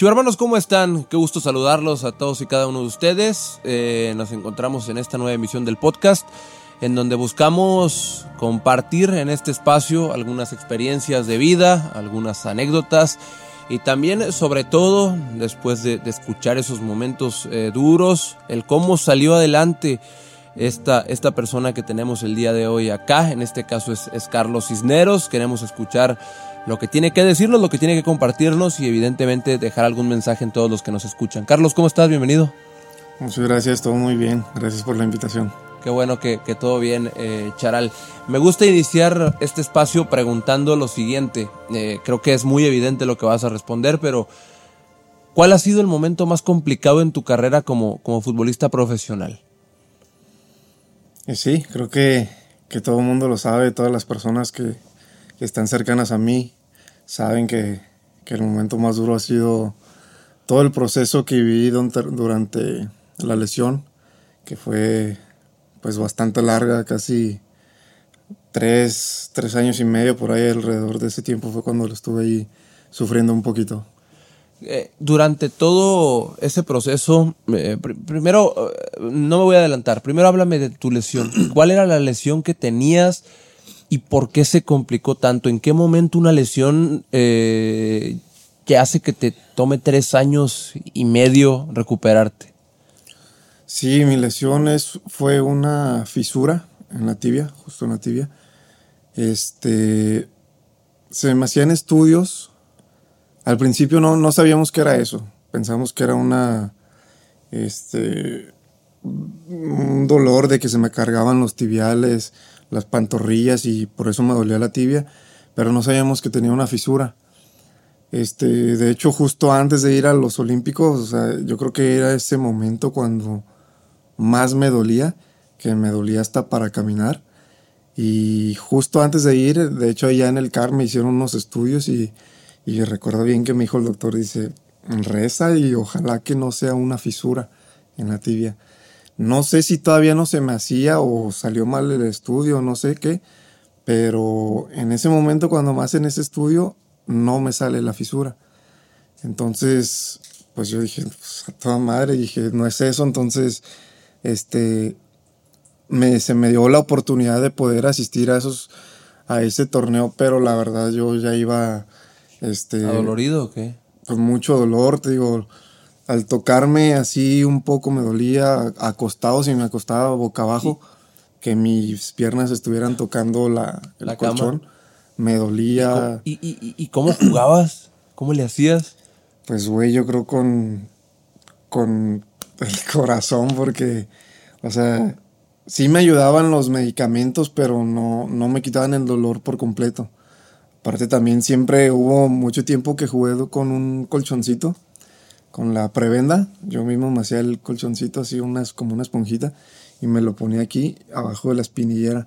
hermanos, ¿cómo están? Qué gusto saludarlos a todos y cada uno de ustedes. Eh, nos encontramos en esta nueva emisión del podcast, en donde buscamos compartir en este espacio algunas experiencias de vida, algunas anécdotas y también, sobre todo, después de, escuchar esos momentos eh, duros, el cómo salió adelante esta, esta persona que tenemos el día de hoy acá. En este caso es, es Carlos Cisneros. Queremos escuchar lo que tiene que decirnos, lo que tiene que compartirnos y evidentemente dejar algún mensaje en todos los que nos escuchan. Carlos, ¿cómo estás? Bienvenido. Muchas gracias, todo muy bien. Gracias por la invitación. Qué bueno que, todo bien, eh, Charal. Me gusta iniciar este espacio preguntando lo siguiente. Eh, creo que es muy evidente lo que vas a responder, pero ¿cuál ha sido el momento más complicado en tu carrera como, como futbolista profesional? Sí, creo que, que todo el mundo lo sabe, todas las personas que, están cercanas a mí saben que, que, el momento más duro ha sido todo el proceso que viví durante la lesión, que fue pues bastante larga, casi tres, tres años y medio por ahí alrededor de ese tiempo fue cuando lo estuve ahí sufriendo un poquito. Eh, durante todo ese proceso, eh, primero, eh, no me voy a adelantar, primero háblame de tu lesión. ¿Cuál era la lesión que tenías? Y por qué se complicó tanto? ¿En qué momento una lesión eh, que hace que te tome tres años y medio recuperarte? Sí, mi lesión es, fue una fisura en la tibia, justo en la tibia. Este, se me hacían estudios. Al principio no, no sabíamos qué era eso. Pensamos que era una, este, un dolor de que se me cargaban los tibiales, las pantorrillas y por eso me dolía la tibia, pero no sabíamos que tenía una fisura. Este, de hecho, justo antes de ir a los Olímpicos, yo creo que era ese momento cuando más me dolía, que me dolía hasta para caminar. Y justo antes de ir, de hecho, allá en el CAR me hicieron unos estudios y, y recuerdo bien que me dijo el doctor, dice, reza y ojalá que no sea una fisura en la tibia. No sé si todavía no se me hacía o salió mal el estudio, no sé qué, pero en ese momento cuando me hacen ese estudio no me sale la fisura. Entonces, pues yo dije, pues, a toda madre, dije, no es eso, entonces, este, me, se me dio la oportunidad de poder asistir a esos, a ese torneo, pero la verdad yo ya iba, este... ¿Adolorido o qué? Con mucho dolor, te digo, al tocarme así un poco me dolía acostado, si me acostaba boca abajo, que mis piernas estuvieran tocando la, el colchón, me dolía. ¿Y, y, y cómo jugabas? ¿Cómo le hacías? Pues, güey, yo creo con, con el corazón, porque, o sea, sí me ayudaban los medicamentos, pero no, no me quitaban el dolor por completo. Aparte también siempre hubo mucho tiempo que jugué con un colchoncito con la prebenda. Yo mismo me hacía el colchoncito así, unas, como una esponjita, y me lo ponía aquí, abajo de la espinillera,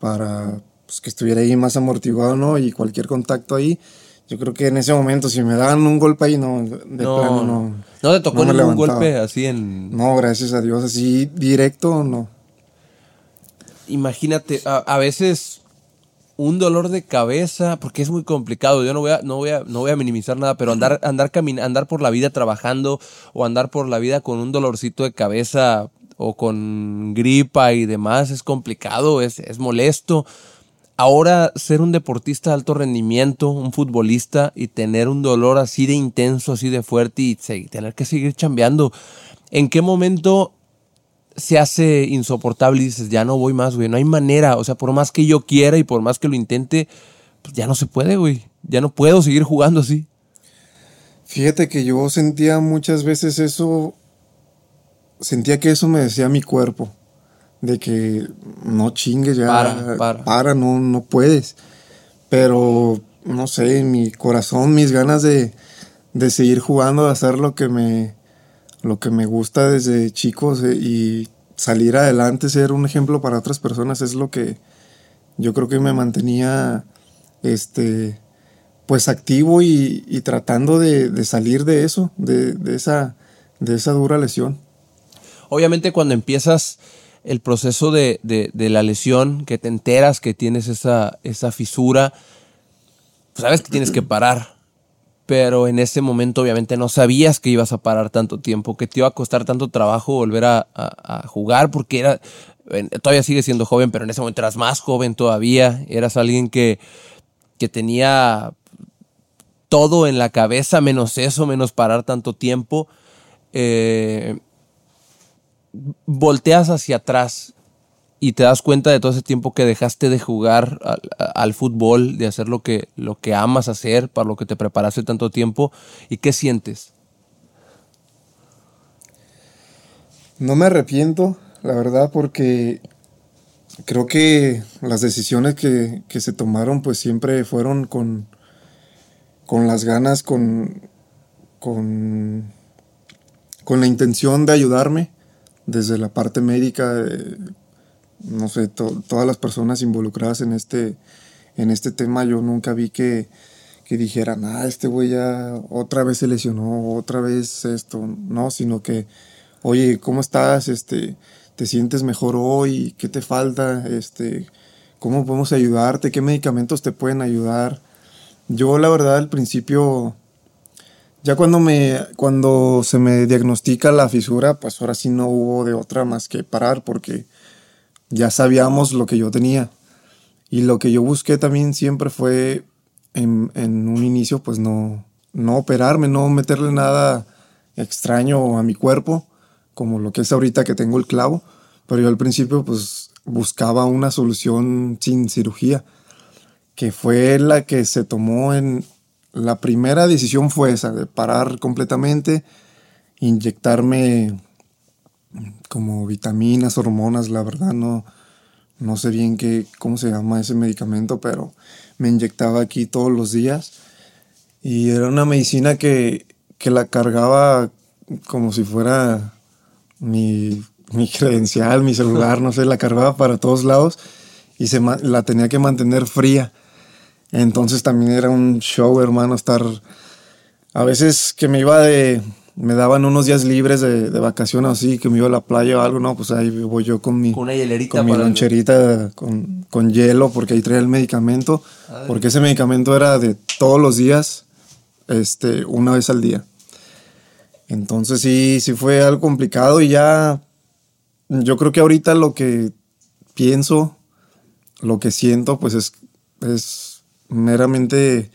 para pues, que estuviera ahí más amortiguado, ¿no? Y cualquier contacto ahí. Yo creo que en ese momento, si me daban un golpe ahí, no, de plano no. ¿No te tocó ningún golpe así en.? No, gracias a Dios, así directo, no. Imagínate, a veces un dolor de cabeza, porque es muy complicado. Yo no voy a, no voy a, no voy a minimizar nada, pero andar, andar, andar por la vida trabajando o andar por la vida con un dolorcito de cabeza o con gripa y demás es complicado, es, es molesto. Ahora ser un deportista de alto rendimiento, un futbolista y tener un dolor así de intenso, así de fuerte y tener que seguir chambeando. ¿En qué momento se hace insoportable y dices, ya no voy más, güey, no hay manera, o sea, por más que yo quiera y por más que lo intente, pues ya no se puede, güey, ya no puedo seguir jugando así. Fíjate que yo sentía muchas veces eso, sentía que eso me decía mi cuerpo, de que no chingues ya, para, para. para no, no puedes, pero no sé, mi corazón, mis ganas de, de seguir jugando, de hacer lo que me lo que me gusta desde chicos eh, y salir adelante, ser un ejemplo para otras personas es lo que yo creo que me mantenía este pues activo y, tratando de, salir de eso, de, esa, de esa dura lesión. Obviamente cuando empiezas el proceso de, la lesión, que te enteras que tienes esa, esa fisura, pues sabes que tienes que parar pero en ese momento obviamente no sabías que ibas a parar tanto tiempo, que te iba a costar tanto trabajo volver a, jugar, porque era, todavía sigues siendo joven, pero en ese momento eras más joven todavía, eras alguien que, que tenía todo en la cabeza, menos eso, menos parar tanto tiempo. Eh, volteas hacia atrás y te das cuenta de todo ese tiempo que dejaste de jugar al, fútbol, de hacer lo que, lo que amas hacer, para lo que te preparaste tanto tiempo, ¿y qué sientes? No me arrepiento, la verdad, porque creo que las decisiones que, se tomaron pues siempre fueron con, con las ganas, con, con, con la intención de ayudarme desde la parte médica, no sé, todas las personas involucradas en este, en este tema, yo nunca vi que, que dijeran, ah, este güey ya otra vez se lesionó, otra vez esto, no, sino que, oye, ¿cómo estás? Este, te sientes mejor hoy, qué te falta, este, cómo podemos ayudarte, qué medicamentos te pueden ayudar. Yo la verdad al principio, ya cuando, me, cuando se me diagnostica la fisura, pues ahora sí no hubo de otra más que parar porque ya sabíamos lo que yo tenía. Y lo que yo busqué también siempre fue en, un inicio pues no, no operarme, no meterle nada extraño a mi cuerpo como lo que es ahorita que tengo el clavo, pero yo al principio pues buscaba una solución sin cirugía, que fue la que se tomó en... La primera decisión fue esa, de parar completamente, inyectarme como vitaminas, hormonas, la verdad no, no sé bien qué, cómo se llama ese medicamento, pero me inyectaba aquí todos los días y era una medicina que, que la cargaba como si fuera mi, credencial, mi celular, no sé, la cargaba para todos lados y se la tenía que mantener fría. Entonces también era un show, hermano, estar... A veces que me iba de... Me daban unos días libres de, de vacaciones así, que me iba a la playa o algo, no, pues ahí voy yo con mi... Con una hielerita. Con mi loncherita con, con, hielo, porque ahí traía el medicamento. Porque ese medicamento era de todos los días, este, una vez al día. Entonces sí, sí fue algo complicado y ya yo creo que ahorita lo que pienso, lo que siento, pues es, es meramente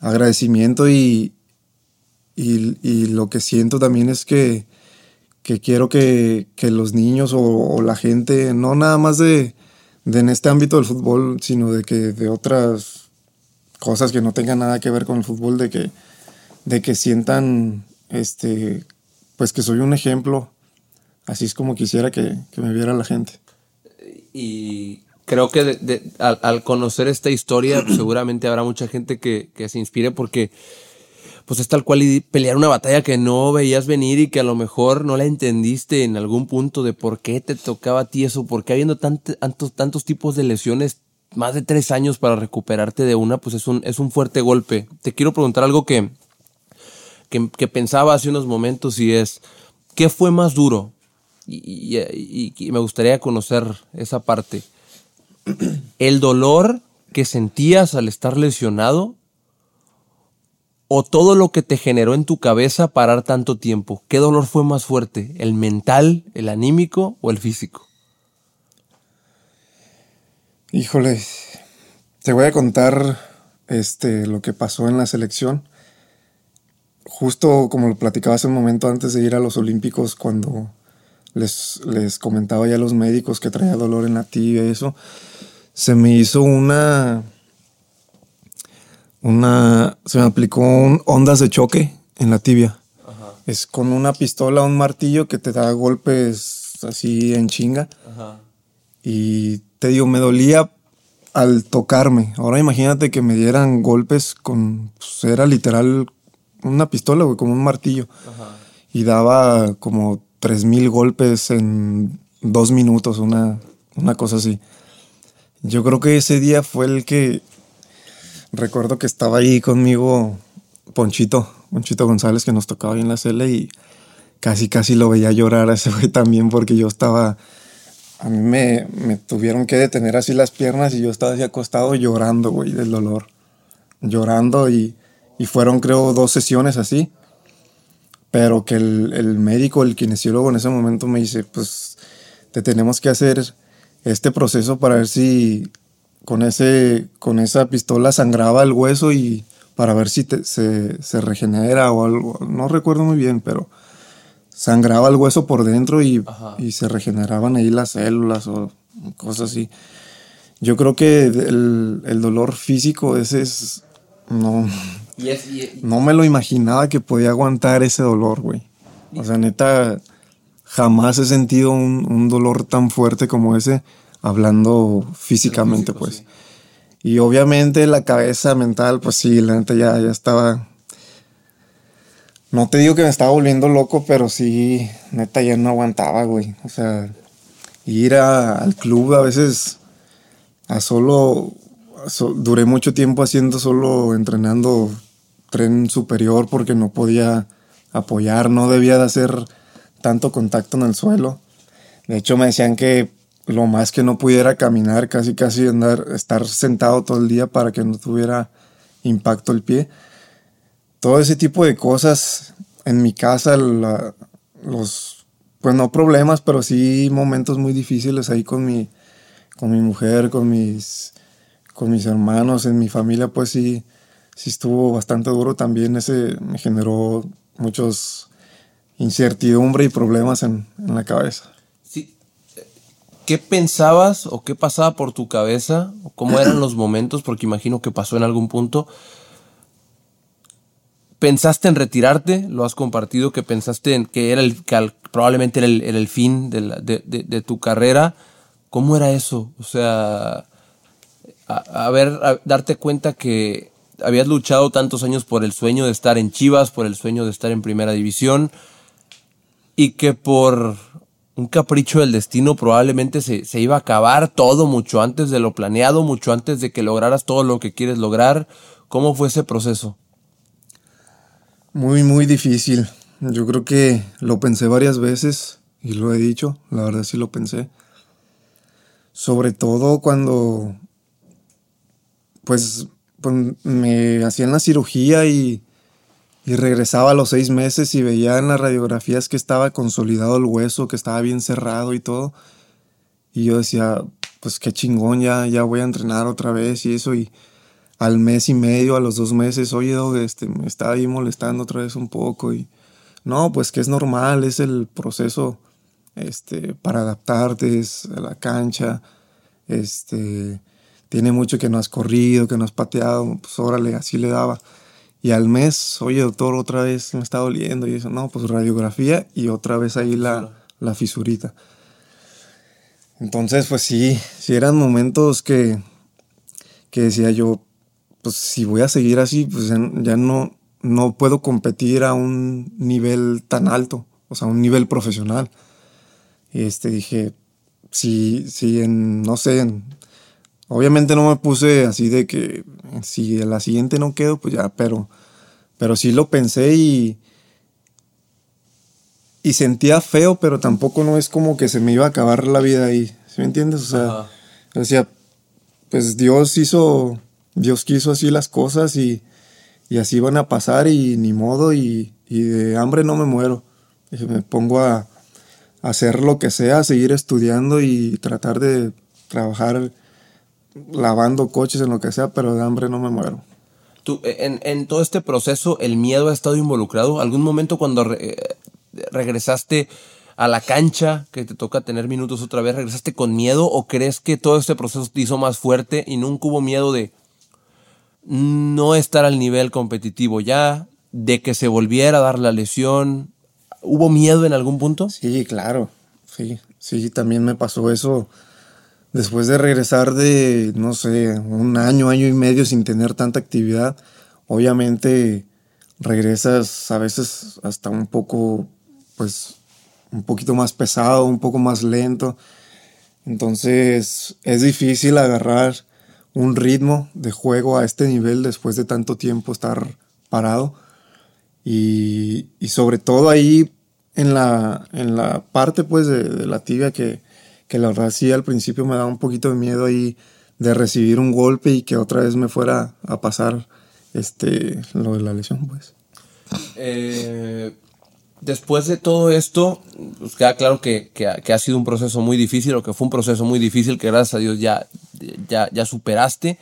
agradecimiento y, y, lo que siento también es que, que quiero que, que, los niños o, la gente, no nada más de, de, en este ámbito del fútbol, sino de que de otras cosas que no tengan nada que ver con el fútbol, de que, de que sientan este, pues que soy un ejemplo. Así es como quisiera que, me viera la gente. Y creo que al, conocer esta historia, seguramente habrá mucha gente que, se inspire porque pues es tal cual y pelear una batalla que no veías venir y que a lo mejor no la entendiste en algún punto de por qué te tocaba a ti eso, por qué habiendo tantos, tantos tipos de lesiones, más de tres años para recuperarte de una, pues es un, es un fuerte golpe. Te quiero preguntar algo que, que, pensaba hace unos momentos y es, ¿qué fue más duro? Y, me gustaría conocer esa parte. ¿El dolor que sentías al estar lesionado o todo lo que te generó en tu cabeza parar tanto tiempo? ¿Qué dolor fue más fuerte? ¿El mental, el anímico o el físico? Híjole, te voy a contar este, lo que pasó en la selección justo como lo platicaba hace un momento antes de ir a los Olímpicos, cuando les, les comentaba ya a los médicos que traía dolor en la tibia y eso, se me hizo una. Una. Se me aplicó ondas de choque en la tibia. Es con una pistola, un martillo que te da golpes así en chinga. Y te digo, me dolía al tocarme. Ahora imagínate que me dieran golpes con. Pues, era literal una pistola, güey, como un martillo. Y daba como 3000 golpes en dos minutos, una, una cosa así. Yo creo que ese día fue el que. Recuerdo que estaba ahí conmigo Ponchito, Ponchito González, que nos tocaba en la cele y casi, casi lo veía llorar a ese güey también porque yo estaba. A mí me, me tuvieron que detener así las piernas y yo estaba así acostado llorando, güey, del dolor. Llorando y y fueron creo dos sesiones así. Pero que el, el médico, el kinesiólogo en ese momento me dice, pues te tenemos que hacer este proceso para ver si con, ese, con esa pistola sangraba el hueso y para ver si se, se, regenera o algo. No recuerdo muy bien, pero sangraba el hueso por dentro y, y, se regeneraban ahí las células o cosas así. Yo creo que el, el dolor físico ese es... No, no me lo imaginaba que podía aguantar ese dolor, güey. O sea, neta, jamás he sentido un, un dolor tan fuerte como ese hablando físicamente, pues. Y obviamente la cabeza mental, pues sí, la neta ya, ya estaba. No te digo que me estaba volviendo loco, pero sí, neta ya no aguantaba, güey. O sea, ir al club a veces a solo. duré mucho tiempo haciendo solo entrenando tren superior porque no podía apoyar, no debía de hacer tanto contacto en el suelo. De hecho, me decían que lo más que no pudiera caminar, casi casi andar, estar sentado todo el día para que no tuviera impacto el pie. Todo ese tipo de cosas en mi casa, los, pues no problemas, pero sí momentos muy difíciles ahí con mi, con mi mujer, con mis, con mis hermanos, en mi familia, pues sí, sí estuvo bastante duro también. Ese me generó muchos incertidumbre y problemas en, en la cabeza. ¿Qué pensabas o qué pasaba por tu cabeza? ¿Cómo eran los momentos? Porque imagino que pasó en algún punto. ¿Pensaste en retirarte? ¿Lo has compartido? ¿Que pensaste en que, era el, probablemente era el, fin de, tu carrera? ¿Cómo era eso? O sea, a, ver, darte cuenta que habías luchado tantos años por el sueño de estar en Chivas, por el sueño de estar en Primera División, y que por un capricho del destino probablemente se, se, iba a acabar todo mucho antes de lo planeado, mucho antes de que lograras todo lo que quieres lograr. ¿Cómo fue ese proceso? Muy, muy difícil. Yo creo que lo pensé varias veces y lo he dicho, la verdad sí lo pensé. Sobre todo cuando pues, pues me hacían la cirugía y y regresaba a los seis meses y veía en las radiografías que estaba consolidado el hueso, que estaba bien cerrado y todo. Y yo decía, pues qué chingón, ya, ya voy a entrenar otra vez y eso. Y al mes y medio, a los dos meses, oye, este, me está ahí molestando otra vez un poco. Y no, pues que es normal, es el proceso este, para adaptarte a la cancha. Este, tiene mucho que no has corrido, que no has pateado, pues órale, así le daba. Y al mes, oye, doctor, otra vez me está doliendo. Y eso, no, pues radiografía y otra vez ahí la, la fisurita. Entonces, pues sí, sí eran momentos que, que decía yo, pues si voy a seguir así, pues ya, no, no puedo competir a un nivel tan alto, o sea, un nivel profesional. Y este dije, si, si en, no sé, en Obviamente no me puse así de que si la siguiente no quedo, pues ya, pero, pero sí lo pensé y, y sentía feo, pero tampoco no es como que se me iba a acabar la vida ahí. ¿Sí me entiendes? O sea, decía, pues Dios hizo, Dios quiso así las cosas y, y así van a pasar y ni modo y, y de hambre no me muero. Me pongo a, a hacer lo que sea, seguir estudiando y tratar de trabajar lavando coches, en lo que sea, pero de hambre no me muero. Tú, en, en todo este proceso, ¿el miedo ha estado involucrado? ¿Algún momento cuando regresaste a la cancha, que te toca tener minutos otra vez, regresaste con miedo o crees que todo este proceso te hizo más fuerte y nunca hubo miedo de no estar al nivel competitivo ya, de que se volviera a dar la lesión? ¿Hubo miedo en algún punto? Sí, claro, sí, sí, también me pasó eso después de regresar de, no sé, un año, año y medio sin tener tanta actividad, obviamente regresas a veces hasta un poco, pues, un poquito más pesado, un poco más lento. Entonces es difícil agarrar un ritmo de juego a este nivel después de tanto tiempo estar parado. Y, sobre todo ahí en la, en la parte pues de la tibia que, que la verdad sí al principio me daba un poquito de miedo ahí de recibir un golpe y que otra vez me fuera a pasar este, lo de la lesión, pues. Eh, después de todo esto, pues queda claro que, ha sido un proceso muy difícil, o que fue un proceso muy difícil que gracias a Dios ya, ya, ya superaste.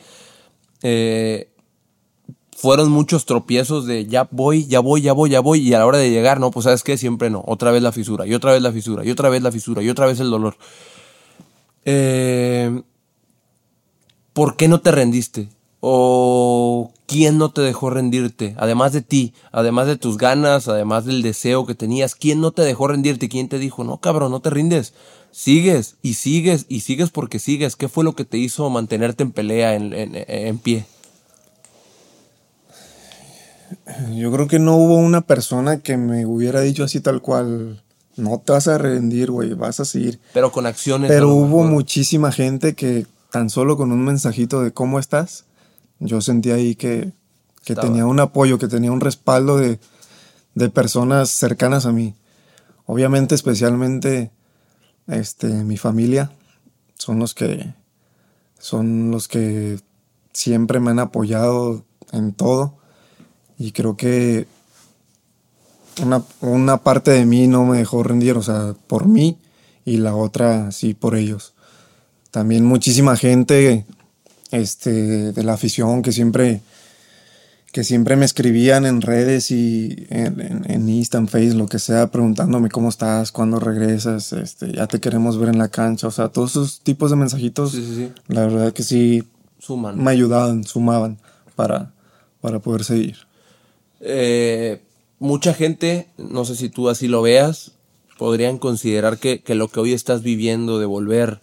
Eh, fueron muchos tropiezos de ya voy, ya voy, ya voy, ya voy, y a la hora de llegar, no, pues sabes que siempre no, otra vez la fisura, y otra vez la fisura, y otra vez la fisura, y otra vez el dolor. Eh, ¿Por qué no te rendiste? ¿O quién no te dejó rendirte? Además de ti, además de tus ganas, además del deseo que tenías, ¿quién no te dejó rendirte? ¿Quién te dijo, no, cabrón, no te rindes? Sigues y sigues y sigues porque sigues. ¿Qué fue lo que te hizo mantenerte en pelea, en, en pie? Yo creo que no hubo una persona que me hubiera dicho así tal cual, no te vas a rendir, güey, vas a seguir. Pero con acciones. Pero hubo muchísima gente que tan solo con un mensajito de cómo estás, yo sentí ahí que, que tenía un apoyo, que tenía un respaldo de, de, personas cercanas a mí. Obviamente, especialmente este, mi familia, son los que son los que siempre me han apoyado en todo y creo que una, parte de mí no me dejó rendir, o sea, por mí y la otra sí por ellos. También muchísima gente este, de la afición que siempre, que siempre me escribían en redes y en, en, en Insta, en Facebook, lo que sea, preguntándome cómo estás, cuándo regresas, este, ya te queremos ver en la cancha. O sea, todos esos tipos de mensajitos, la verdad que sí Suman. me ayudaban, sumaban para, para poder seguir. Eh, mucha gente, no sé si tú así lo veas, podrían considerar que, lo que hoy estás viviendo de volver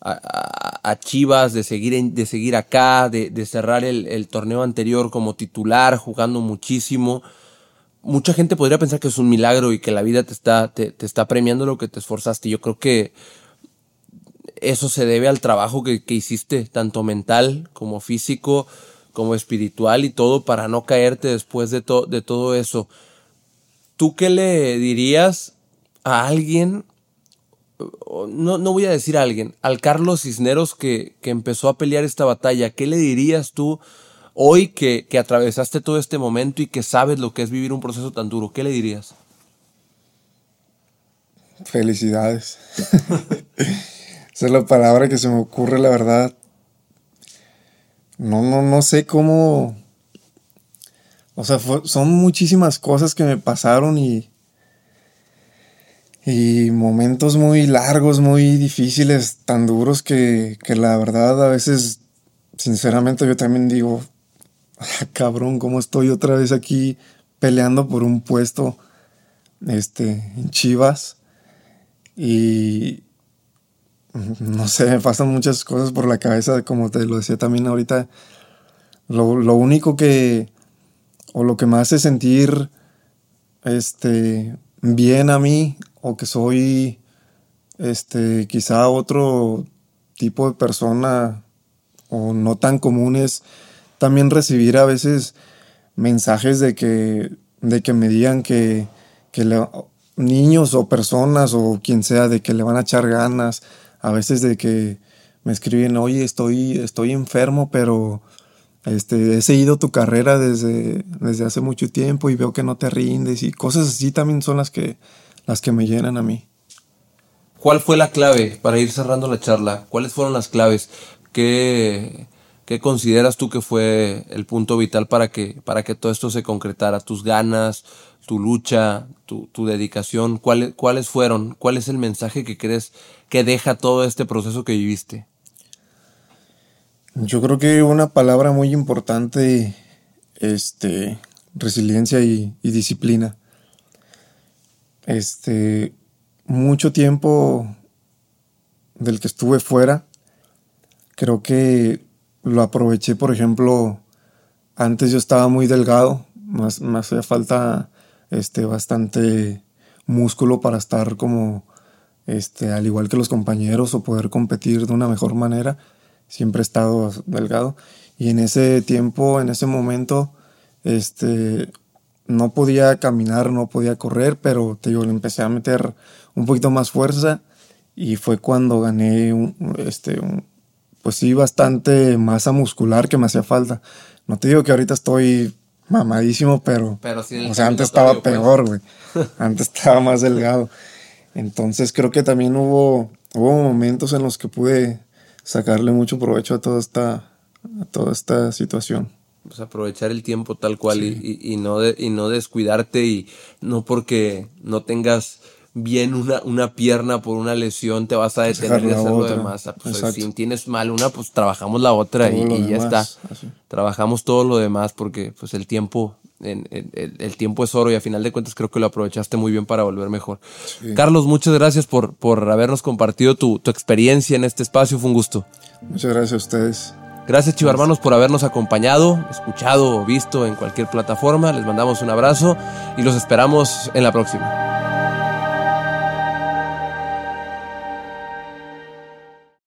a, Chivas, de seguir, de seguir acá, de, cerrar el, torneo anterior como titular, jugando muchísimo. Mucha gente podría pensar que es un milagro y que la vida te está, te, está premiando lo que te esforzaste. Yo creo que eso se debe al trabajo que, que hiciste, tanto mental como físico como espiritual y todo para no caerte después de, de todo eso. ¿Tú qué le dirías a alguien? No, no voy a decir a alguien, al Carlos Cisneros que, que empezó a pelear esta batalla. ¿Qué le dirías tú hoy que, que atravesaste todo este momento y que sabes lo que es vivir un proceso tan duro? ¿Qué le dirías? Felicidades. Esa es la palabra que se me ocurre, la verdad no, no, no sé cómo. O sea, son muchísimas cosas que me pasaron y. Y momentos muy largos, muy difíciles, tan duros que, que la verdad a veces, sinceramente, yo también digo, ah, cabrón, ¿cómo estoy otra vez aquí peleando por un puesto este, en Chivas? Y, no sé, me pasan muchas cosas por la cabeza, como te lo decía también ahorita. Lo, único que, o lo que me hace sentir este, bien a mí, o que soy este, quizá otro tipo de persona, o no tan común, es también recibir a veces mensajes de que, de que me digan que, que niños o personas o quien sea, de que le van a echar ganas, a veces de que me escriben, oye, estoy, estoy enfermo, pero este, he seguido tu carrera desde, desde hace mucho tiempo y veo que no te rindes y cosas así también son las que, las que me llenan a mí. ¿Cuál fue la clave para ir cerrando la charla? ¿Cuáles fueron las claves? ¿Qué, qué consideras tú que fue el punto vital para que, para que todo esto se concretara? ¿Tus ganas, tu lucha, tu, tu dedicación? ¿Cuáles, ¿Cuáles fueron? ¿Cuál es el mensaje que crees que deja todo este proceso que viviste? Yo creo que una palabra muy importante, este, resiliencia y, disciplina. Este, mucho tiempo del que estuve fuera, creo que lo aproveché, por ejemplo, antes yo estaba muy delgado, más, me hacía falta este, bastante músculo para estar como este, al igual que los compañeros o poder competir de una mejor manera. Siempre he estado delgado y en ese tiempo, en ese momento, este, no podía caminar, no podía correr, pero te digo, le empecé a meter un poquito más fuerza y fue cuando gané, un, este, pues sí, bastante masa muscular que me hacía falta. No te digo que ahorita estoy mamadísimo, pero. Pero sí, o sea, antes estaba todavía, peor, güey. antes estaba más delgado. Entonces creo que también hubo, hubo momentos en los que pude sacarle mucho provecho a toda esta, a toda esta situación. Pues aprovechar el tiempo tal cual y, y- y no de- y no descuidarte y no porque no tengas bien una, una pierna por una lesión te vas a detener de hacer lo demás. Ah, Pues si tienes mal una, pues trabajamos la otra y, Todo lo y ya está. así. Trabajamos todo lo demás porque pues el tiempo, en- en- el, el tiempo es oro y a final de cuentas creo que lo aprovechaste muy bien para volver mejor. Carlos, muchas gracias por, por habernos compartido tu, tu experiencia en este espacio. Fue un gusto. Muchas gracias a ustedes. Gracias chivarmanos por habernos acompañado, escuchado o visto en cualquier plataforma. Les mandamos un abrazo y los esperamos en la próxima.